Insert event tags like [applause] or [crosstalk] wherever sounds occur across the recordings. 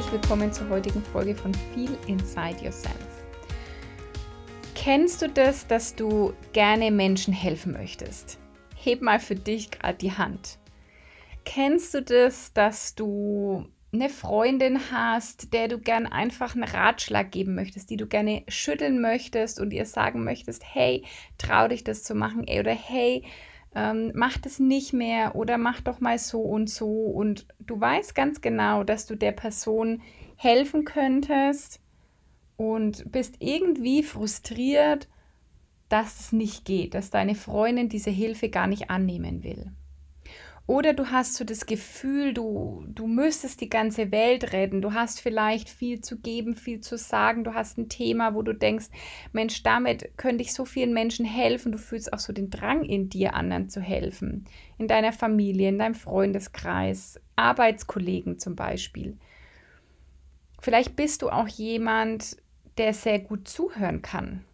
Herzlich willkommen zur heutigen Folge von Feel Inside Yourself. Kennst du das, dass du gerne Menschen helfen möchtest? Heb mal für dich gerade die Hand. Kennst du das, dass du eine Freundin hast, der du gern einfach einen Ratschlag geben möchtest, die du gerne schütteln möchtest und ihr sagen möchtest, hey, trau dich das zu machen, oder hey, ähm, mach das nicht mehr oder mach doch mal so und so. Und du weißt ganz genau, dass du der Person helfen könntest und bist irgendwie frustriert, dass es nicht geht, dass deine Freundin diese Hilfe gar nicht annehmen will. Oder du hast so das Gefühl, du, du müsstest die ganze Welt retten. Du hast vielleicht viel zu geben, viel zu sagen. Du hast ein Thema, wo du denkst, Mensch, damit könnte ich so vielen Menschen helfen. Du fühlst auch so den Drang in dir, anderen zu helfen. In deiner Familie, in deinem Freundeskreis, Arbeitskollegen zum Beispiel. Vielleicht bist du auch jemand, der sehr gut zuhören kann.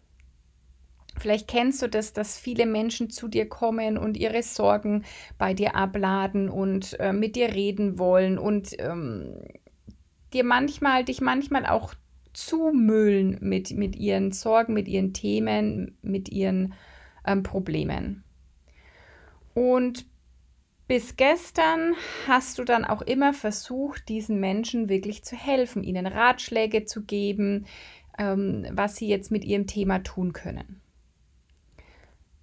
Vielleicht kennst du das, dass viele Menschen zu dir kommen und ihre Sorgen bei dir abladen und äh, mit dir reden wollen und ähm, dir manchmal, dich manchmal auch zumüllen mit, mit ihren Sorgen, mit ihren Themen, mit ihren ähm, Problemen. Und bis gestern hast du dann auch immer versucht, diesen Menschen wirklich zu helfen, ihnen Ratschläge zu geben, ähm, was sie jetzt mit ihrem Thema tun können.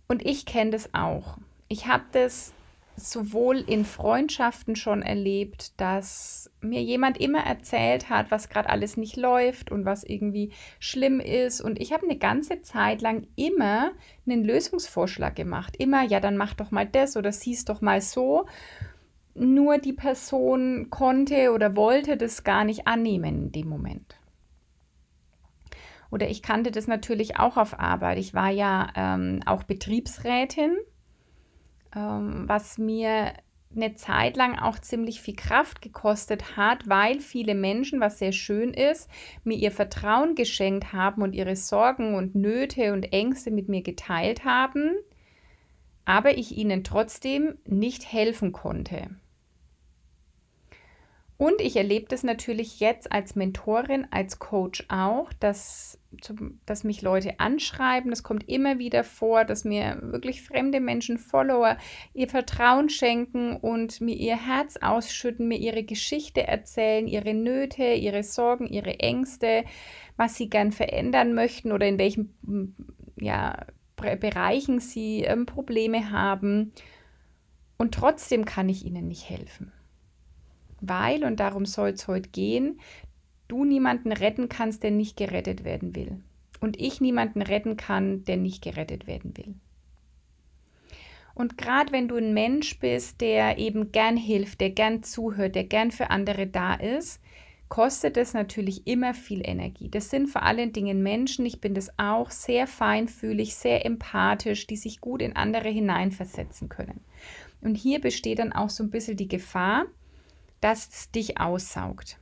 Und ich kenne das auch. Ich habe das sowohl in Freundschaften schon erlebt, dass mir jemand immer erzählt hat, was gerade alles nicht läuft und was irgendwie schlimm ist. Und ich habe eine ganze Zeit lang immer einen Lösungsvorschlag gemacht. Immer, ja, dann mach doch mal das oder siehst doch mal so. Nur die Person konnte oder wollte das gar nicht annehmen in dem Moment. Oder ich kannte das natürlich auch auf Arbeit. Ich war ja ähm, auch Betriebsrätin, ähm, was mir eine Zeit lang auch ziemlich viel Kraft gekostet hat, weil viele Menschen, was sehr schön ist, mir ihr Vertrauen geschenkt haben und ihre Sorgen und Nöte und Ängste mit mir geteilt haben, aber ich ihnen trotzdem nicht helfen konnte. Und ich erlebe das natürlich jetzt als Mentorin, als Coach auch, dass, dass mich Leute anschreiben. Das kommt immer wieder vor, dass mir wirklich fremde Menschen, Follower, ihr Vertrauen schenken und mir ihr Herz ausschütten, mir ihre Geschichte erzählen, ihre Nöte, ihre Sorgen, ihre Ängste, was sie gern verändern möchten oder in welchen ja, Bereichen sie ähm, Probleme haben. Und trotzdem kann ich ihnen nicht helfen weil, und darum soll es heute gehen, du niemanden retten kannst, der nicht gerettet werden will. Und ich niemanden retten kann, der nicht gerettet werden will. Und gerade wenn du ein Mensch bist, der eben gern hilft, der gern zuhört, der gern für andere da ist, kostet es natürlich immer viel Energie. Das sind vor allen Dingen Menschen, ich bin das auch, sehr feinfühlig, sehr empathisch, die sich gut in andere hineinversetzen können. Und hier besteht dann auch so ein bisschen die Gefahr, dass es dich aussaugt.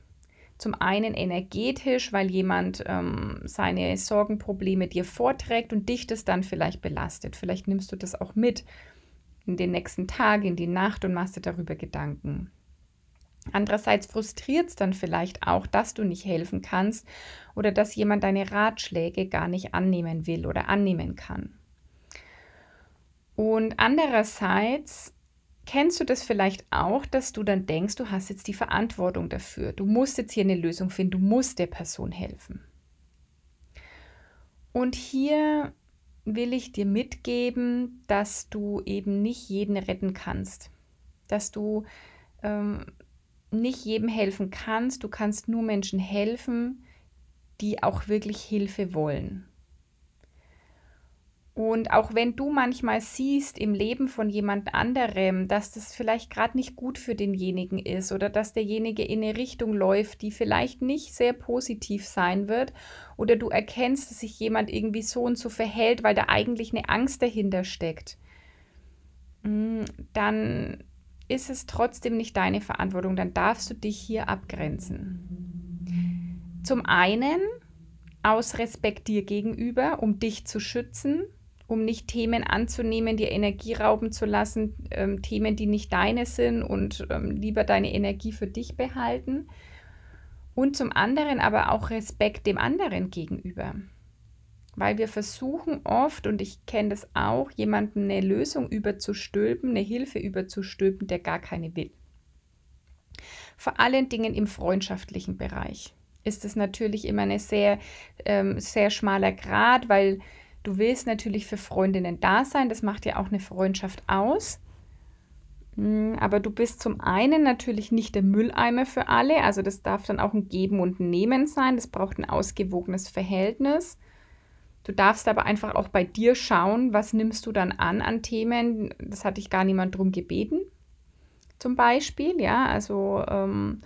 Zum einen energetisch, weil jemand ähm, seine Sorgenprobleme dir vorträgt und dich das dann vielleicht belastet. Vielleicht nimmst du das auch mit in den nächsten Tag, in die Nacht und machst dir darüber Gedanken. Andererseits frustriert es dann vielleicht auch, dass du nicht helfen kannst oder dass jemand deine Ratschläge gar nicht annehmen will oder annehmen kann. Und andererseits Kennst du das vielleicht auch, dass du dann denkst, du hast jetzt die Verantwortung dafür, du musst jetzt hier eine Lösung finden, du musst der Person helfen? Und hier will ich dir mitgeben, dass du eben nicht jeden retten kannst, dass du ähm, nicht jedem helfen kannst, du kannst nur Menschen helfen, die auch wirklich Hilfe wollen. Und auch wenn du manchmal siehst im Leben von jemand anderem, dass das vielleicht gerade nicht gut für denjenigen ist oder dass derjenige in eine Richtung läuft, die vielleicht nicht sehr positiv sein wird, oder du erkennst, dass sich jemand irgendwie so und so verhält, weil da eigentlich eine Angst dahinter steckt, mm, dann ist es trotzdem nicht deine Verantwortung, dann darfst du dich hier abgrenzen. Zum einen aus Respekt dir gegenüber, um dich zu schützen, um nicht Themen anzunehmen, dir Energie rauben zu lassen, ähm, Themen, die nicht deine sind und ähm, lieber deine Energie für dich behalten. Und zum anderen aber auch Respekt dem anderen gegenüber. Weil wir versuchen oft, und ich kenne das auch, jemanden eine Lösung überzustülpen, eine Hilfe überzustülpen, der gar keine will. Vor allen Dingen im freundschaftlichen Bereich ist es natürlich immer ein sehr, ähm, sehr schmaler Grad, weil Du willst natürlich für Freundinnen da sein, das macht ja auch eine Freundschaft aus. Hm, aber du bist zum einen natürlich nicht der Mülleimer für alle, also das darf dann auch ein Geben und ein Nehmen sein, das braucht ein ausgewogenes Verhältnis. Du darfst aber einfach auch bei dir schauen, was nimmst du dann an an Themen, das hat dich gar niemand drum gebeten, zum Beispiel, ja, also ähm,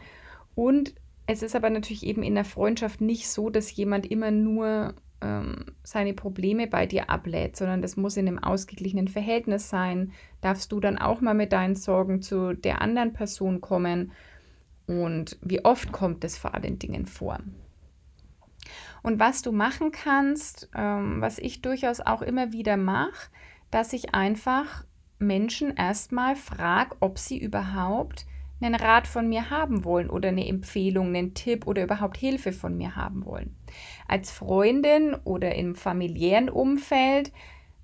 und es ist aber natürlich eben in der Freundschaft nicht so, dass jemand immer nur ähm, seine Probleme bei dir ablädt, sondern das muss in einem ausgeglichenen Verhältnis sein. Darfst du dann auch mal mit deinen Sorgen zu der anderen Person kommen? Und wie oft kommt es vor allen Dingen vor? Und was du machen kannst, ähm, was ich durchaus auch immer wieder mache, dass ich einfach Menschen erstmal frage, ob sie überhaupt einen Rat von mir haben wollen oder eine Empfehlung, einen Tipp oder überhaupt Hilfe von mir haben wollen. Als Freundin oder im familiären Umfeld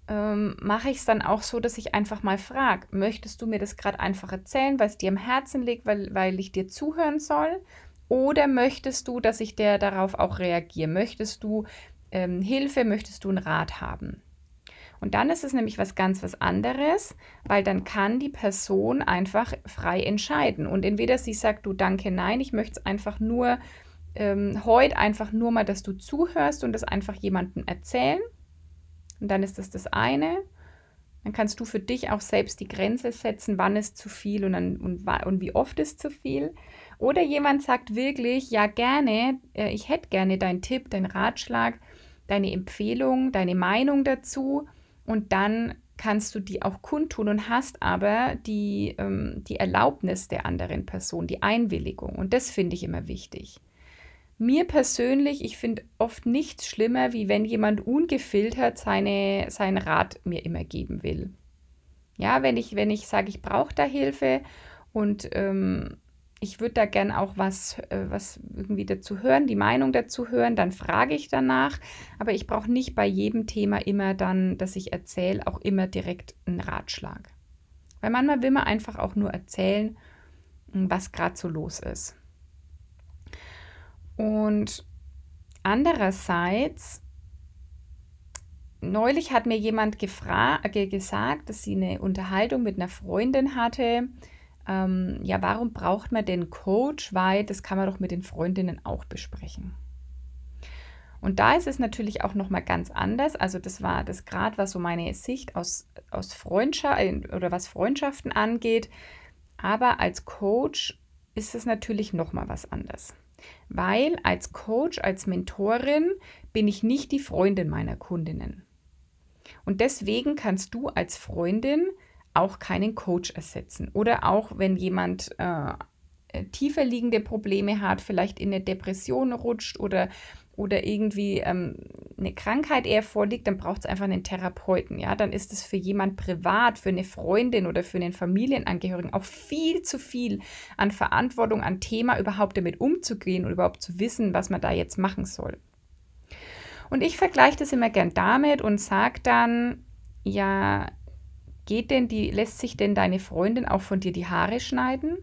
ähm, mache ich es dann auch so, dass ich einfach mal frage, möchtest du mir das gerade einfach erzählen, weil es dir am Herzen liegt, weil, weil ich dir zuhören soll? Oder möchtest du, dass ich der darauf auch reagiere? Möchtest du ähm, Hilfe, möchtest du einen Rat haben? Und dann ist es nämlich was ganz was anderes, weil dann kann die Person einfach frei entscheiden. Und entweder sie sagt, du danke, nein, ich möchte es einfach nur ähm, heute einfach nur mal, dass du zuhörst und das einfach jemandem erzählen. Und dann ist das das eine. Dann kannst du für dich auch selbst die Grenze setzen, wann ist zu viel und, dann, und, und wie oft ist zu viel. Oder jemand sagt wirklich, ja gerne, äh, ich hätte gerne deinen Tipp, deinen Ratschlag, deine Empfehlung, deine Meinung dazu und dann kannst du die auch kundtun und hast aber die, ähm, die Erlaubnis der anderen Person, die Einwilligung. Und das finde ich immer wichtig. Mir persönlich, ich finde oft nichts schlimmer, wie wenn jemand ungefiltert seine, seinen Rat mir immer geben will. Ja, wenn ich, wenn ich sage, ich brauche da Hilfe und ähm, ich würde da gern auch was, äh, was irgendwie dazu hören, die Meinung dazu hören, dann frage ich danach. Aber ich brauche nicht bei jedem Thema immer dann, dass ich erzähle, auch immer direkt einen Ratschlag. Weil manchmal will man einfach auch nur erzählen, was gerade so los ist. Und andererseits, neulich hat mir jemand äh, gesagt, dass sie eine Unterhaltung mit einer Freundin hatte, ähm, ja, warum braucht man den Coach? Weil das kann man doch mit den Freundinnen auch besprechen. Und da ist es natürlich auch nochmal ganz anders. Also das war das gerade, was so meine Sicht aus, aus Freundschaft oder was Freundschaften angeht. Aber als Coach ist es natürlich nochmal was anderes. Weil als Coach, als Mentorin bin ich nicht die Freundin meiner Kundinnen. Und deswegen kannst du als Freundin auch keinen Coach ersetzen. Oder auch wenn jemand äh, tiefer liegende Probleme hat, vielleicht in eine Depression rutscht oder, oder irgendwie ähm, eine Krankheit eher vorliegt, dann braucht es einfach einen Therapeuten. Ja, dann ist es für jemand privat, für eine Freundin oder für einen Familienangehörigen auch viel zu viel an Verantwortung, an Thema überhaupt damit umzugehen und überhaupt zu wissen, was man da jetzt machen soll. Und ich vergleiche das immer gern damit und sage dann, ja, Geht denn die, lässt sich denn deine Freundin auch von dir die Haare schneiden?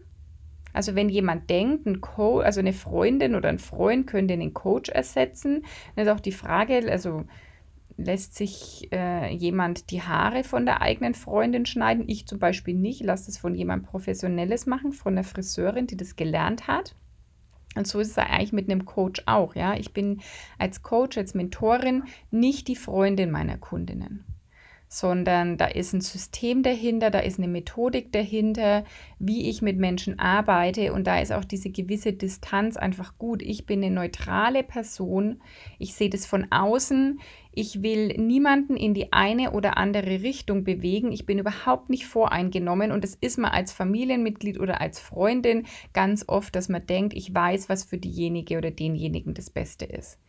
Also wenn jemand denkt, ein Co also eine Freundin oder ein Freund könnte einen Coach ersetzen, dann ist auch die Frage, also lässt sich äh, jemand die Haare von der eigenen Freundin schneiden? Ich zum Beispiel nicht, lasse das von jemandem Professionelles machen, von einer Friseurin, die das gelernt hat. Und so ist es eigentlich mit einem Coach auch, ja. Ich bin als Coach, als Mentorin nicht die Freundin meiner Kundinnen. Sondern da ist ein System dahinter, da ist eine Methodik dahinter, wie ich mit Menschen arbeite. Und da ist auch diese gewisse Distanz einfach gut. Ich bin eine neutrale Person, ich sehe das von außen, ich will niemanden in die eine oder andere Richtung bewegen, ich bin überhaupt nicht voreingenommen. Und es ist mal als Familienmitglied oder als Freundin ganz oft, dass man denkt, ich weiß, was für diejenige oder denjenigen das Beste ist.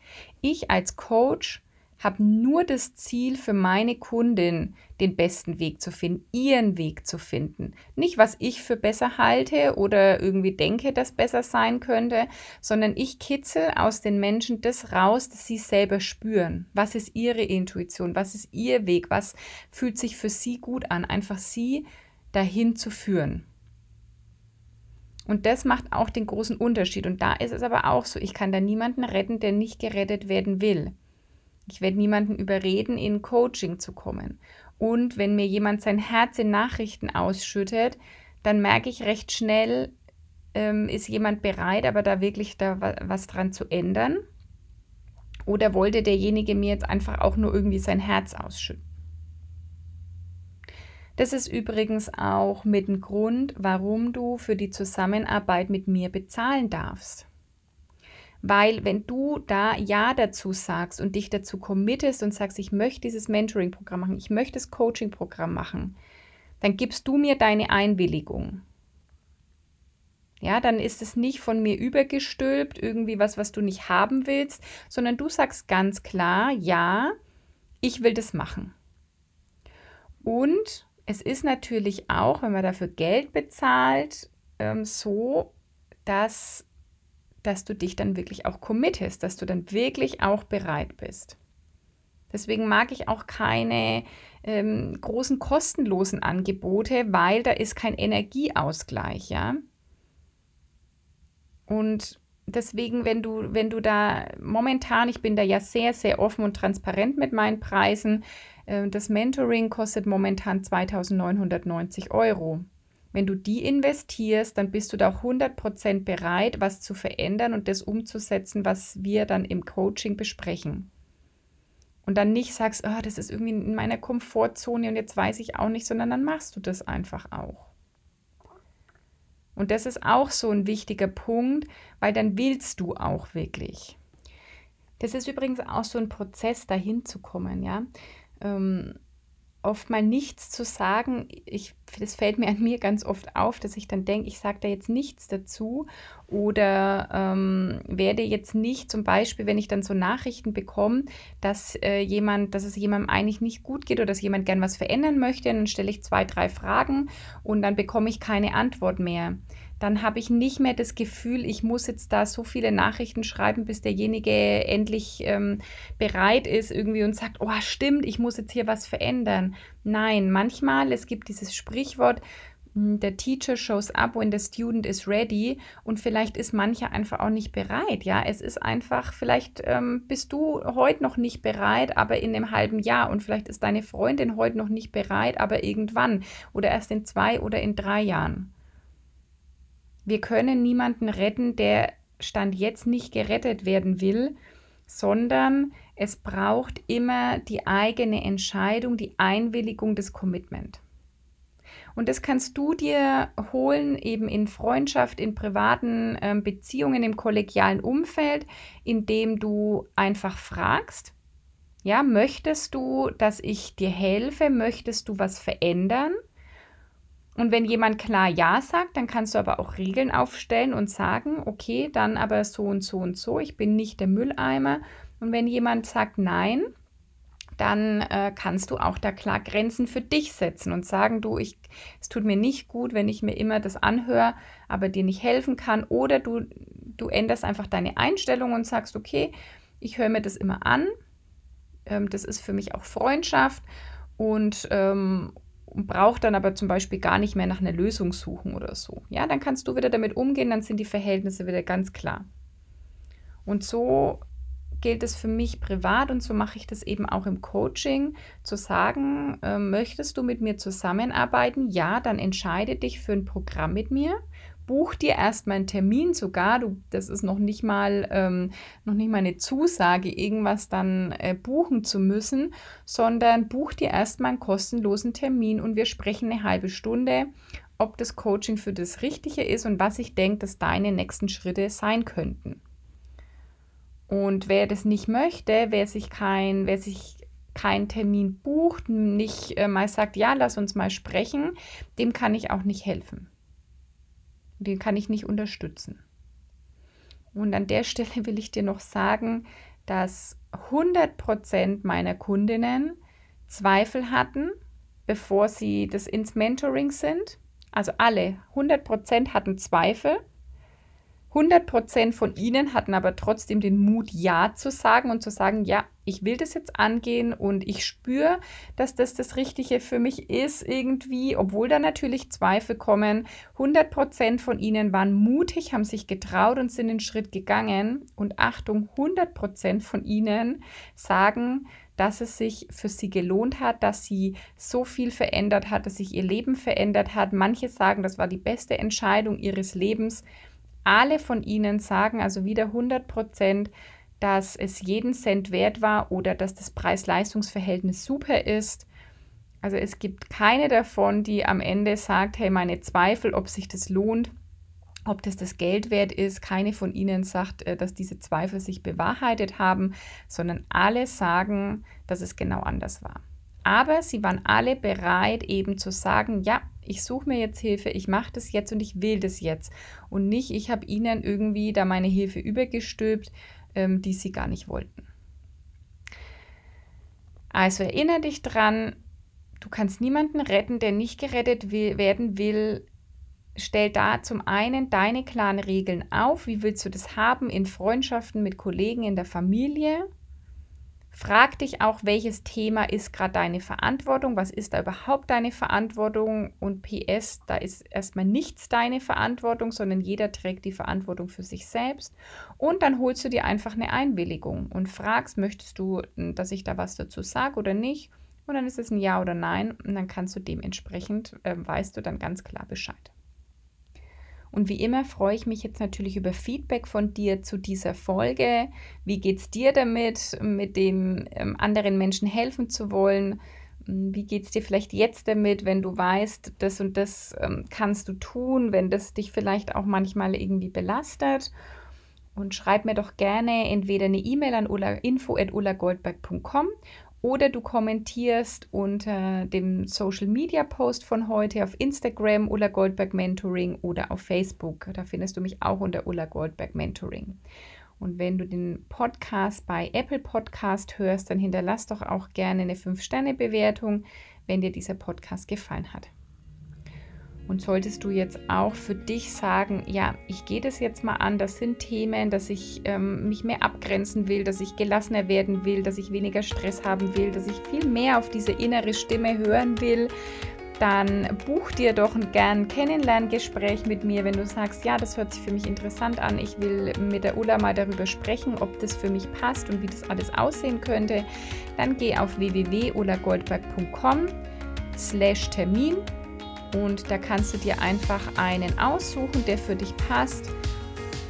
Ich als Coach habe nur das Ziel für meine Kundin, den besten Weg zu finden, ihren Weg zu finden. Nicht, was ich für besser halte oder irgendwie denke, dass besser sein könnte, sondern ich kitzel aus den Menschen das raus, dass sie selber spüren. Was ist ihre Intuition? Was ist ihr Weg? Was fühlt sich für sie gut an? Einfach sie dahin zu führen. Und das macht auch den großen Unterschied. Und da ist es aber auch so, ich kann da niemanden retten, der nicht gerettet werden will. Ich werde niemanden überreden, in Coaching zu kommen. Und wenn mir jemand sein Herz in Nachrichten ausschüttet, dann merke ich recht schnell, ähm, ist jemand bereit, aber da wirklich da was dran zu ändern? Oder wollte derjenige mir jetzt einfach auch nur irgendwie sein Herz ausschütten? Das ist übrigens auch mit dem Grund, warum du für die Zusammenarbeit mit mir bezahlen darfst. Weil wenn du da Ja dazu sagst und dich dazu committest und sagst, ich möchte dieses Mentoring-Programm machen, ich möchte das Coaching-Programm machen, dann gibst du mir deine Einwilligung. Ja, dann ist es nicht von mir übergestülpt, irgendwie was, was du nicht haben willst, sondern du sagst ganz klar, ja, ich will das machen. Und es ist natürlich auch, wenn man dafür Geld bezahlt, ähm, so, dass dass du dich dann wirklich auch committest, dass du dann wirklich auch bereit bist. Deswegen mag ich auch keine ähm, großen kostenlosen Angebote, weil da ist kein Energieausgleich, ja. Und deswegen, wenn du, wenn du da momentan, ich bin da ja sehr, sehr offen und transparent mit meinen Preisen, äh, das Mentoring kostet momentan 2990 Euro. Wenn du die investierst, dann bist du da 100% bereit, was zu verändern und das umzusetzen, was wir dann im Coaching besprechen. Und dann nicht sagst, oh, das ist irgendwie in meiner Komfortzone und jetzt weiß ich auch nicht, sondern dann machst du das einfach auch. Und das ist auch so ein wichtiger Punkt, weil dann willst du auch wirklich. Das ist übrigens auch so ein Prozess, dahin zu kommen, ja. Ähm, oft mal nichts zu sagen. Ich, das fällt mir an mir ganz oft auf, dass ich dann denke, ich sage da jetzt nichts dazu oder ähm, werde jetzt nicht, zum Beispiel, wenn ich dann so Nachrichten bekomme, dass äh, jemand, dass es jemandem eigentlich nicht gut geht oder dass jemand gern was verändern möchte, dann stelle ich zwei, drei Fragen und dann bekomme ich keine Antwort mehr dann habe ich nicht mehr das Gefühl, ich muss jetzt da so viele Nachrichten schreiben, bis derjenige endlich ähm, bereit ist irgendwie und sagt, oh stimmt, ich muss jetzt hier was verändern. Nein, manchmal, es gibt dieses Sprichwort, hm, der Teacher shows up when the student is ready und vielleicht ist mancher einfach auch nicht bereit. Ja, es ist einfach, vielleicht ähm, bist du heute noch nicht bereit, aber in einem halben Jahr und vielleicht ist deine Freundin heute noch nicht bereit, aber irgendwann oder erst in zwei oder in drei Jahren. Wir können niemanden retten, der Stand jetzt nicht gerettet werden will, sondern es braucht immer die eigene Entscheidung, die Einwilligung des Commitment. Und das kannst du dir holen, eben in Freundschaft, in privaten äh, Beziehungen, im kollegialen Umfeld, indem du einfach fragst, ja, möchtest du, dass ich dir helfe? Möchtest du was verändern? Und wenn jemand klar Ja sagt, dann kannst du aber auch Regeln aufstellen und sagen, okay, dann aber so und so und so, ich bin nicht der Mülleimer. Und wenn jemand sagt Nein, dann äh, kannst du auch da klar Grenzen für dich setzen und sagen, du, ich, es tut mir nicht gut, wenn ich mir immer das anhöre, aber dir nicht helfen kann. Oder du, du änderst einfach deine Einstellung und sagst, okay, ich höre mir das immer an. Ähm, das ist für mich auch Freundschaft und, ähm, und braucht dann aber zum Beispiel gar nicht mehr nach einer Lösung suchen oder so. Ja, dann kannst du wieder damit umgehen, dann sind die Verhältnisse wieder ganz klar. Und so gilt es für mich privat und so mache ich das eben auch im Coaching, zu sagen, äh, möchtest du mit mir zusammenarbeiten? Ja, dann entscheide dich für ein Programm mit mir, buch dir erstmal einen Termin sogar. Du, das ist noch nicht mal, ähm, noch nicht mal eine Zusage, irgendwas dann äh, buchen zu müssen, sondern buch dir erstmal einen kostenlosen Termin und wir sprechen eine halbe Stunde, ob das Coaching für das Richtige ist und was ich denke, dass deine nächsten Schritte sein könnten. Und wer das nicht möchte, wer sich kein, wer sich keinen Termin bucht, nicht äh, mal sagt, ja, lass uns mal sprechen, dem kann ich auch nicht helfen. Den kann ich nicht unterstützen. Und an der [laughs] Stelle will ich dir noch sagen, dass 100% meiner Kundinnen Zweifel hatten, bevor sie das ins Mentoring sind. Also alle, 100% hatten Zweifel 100% von ihnen hatten aber trotzdem den Mut, Ja zu sagen und zu sagen, ja, ich will das jetzt angehen und ich spüre, dass das das Richtige für mich ist irgendwie, obwohl da natürlich Zweifel kommen. 100% von ihnen waren mutig, haben sich getraut und sind den Schritt gegangen. Und Achtung, 100% von ihnen sagen, dass es sich für sie gelohnt hat, dass sie so viel verändert hat, dass sich ihr Leben verändert hat. Manche sagen, das war die beste Entscheidung ihres Lebens alle von ihnen sagen, also wieder 100 Prozent, dass es jeden Cent wert war oder dass das Preis-Leistungs-Verhältnis super ist. Also es gibt keine davon, die am Ende sagt, hey, meine Zweifel, ob sich das lohnt, ob das das Geld wert ist. Keine von ihnen sagt, äh, dass diese Zweifel sich bewahrheitet haben, sondern alle sagen, dass es genau anders war. Aber sie waren alle bereit, eben zu sagen, ja, ich suche mir jetzt Hilfe, ich mache das jetzt und ich will das jetzt. Und nicht, ich habe ihnen irgendwie da meine Hilfe übergestülpt, ähm, die sie gar nicht wollten. Also erinnere dich dran, du kannst niemanden retten, der nicht gerettet will, werden will. Stell da zum einen deine klaren Regeln auf. Wie willst du das haben in Freundschaften mit Kollegen in der Familie? Frag dich auch, welches Thema ist gerade deine Verantwortung, was ist da überhaupt deine Verantwortung? Und PS, da ist erstmal nichts deine Verantwortung, sondern jeder trägt die Verantwortung für sich selbst. Und dann holst du dir einfach eine Einwilligung und fragst, möchtest du, dass ich da was dazu sage oder nicht? Und dann ist es ein Ja oder Nein und dann kannst du dementsprechend, äh, weißt du dann ganz klar Bescheid. Und wie immer freue ich mich jetzt natürlich über Feedback von dir zu dieser Folge. Wie geht es dir damit, mit dem ähm, anderen Menschen helfen zu wollen? Hm, wie geht es dir vielleicht jetzt damit, wenn du weißt, das und das ähm, kannst du tun, wenn das dich vielleicht auch manchmal irgendwie belastet? Und schreib mir doch gerne entweder eine E-Mail an info.ulagoldberg.com oder du kommentierst unter dem Social Media Post von heute auf Instagram Ulla Goldberg Mentoring oder auf Facebook. Da findest du mich auch unter Ulla Goldberg Mentoring. Und wenn du den Podcast bei Apple Podcast hörst, dann hinterlass doch auch gerne eine 5-Sterne-Bewertung, wenn dir dieser Podcast gefallen hat. Und solltest du jetzt auch für dich sagen, ja, ich gehe das jetzt mal an, das sind Themen, dass ich ähm, mich mehr abgrenzen will, dass ich gelassener werden will, dass ich weniger Stress haben will, dass ich viel mehr auf diese innere Stimme hören will, dann buch dir doch ein gern Kennenlerngespräch mit mir, wenn du sagst, ja, das hört sich für mich interessant an, ich will mit der Ulla mal darüber sprechen, ob das für mich passt und wie das alles aussehen könnte, dann geh auf www.ulagoldberg.com slash Termin und da kannst du dir einfach einen aussuchen, der für dich passt.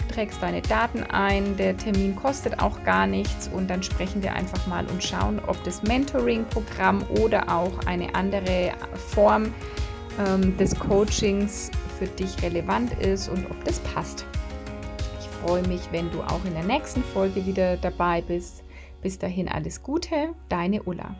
Trägst deine Daten ein, der Termin kostet auch gar nichts und dann sprechen wir einfach mal und schauen, ob das Mentoring-Programm oder auch eine andere Form ähm, des Coachings für dich relevant ist und ob das passt. Ich freue mich, wenn du auch in der nächsten Folge wieder dabei bist. Bis dahin alles Gute, deine Ulla.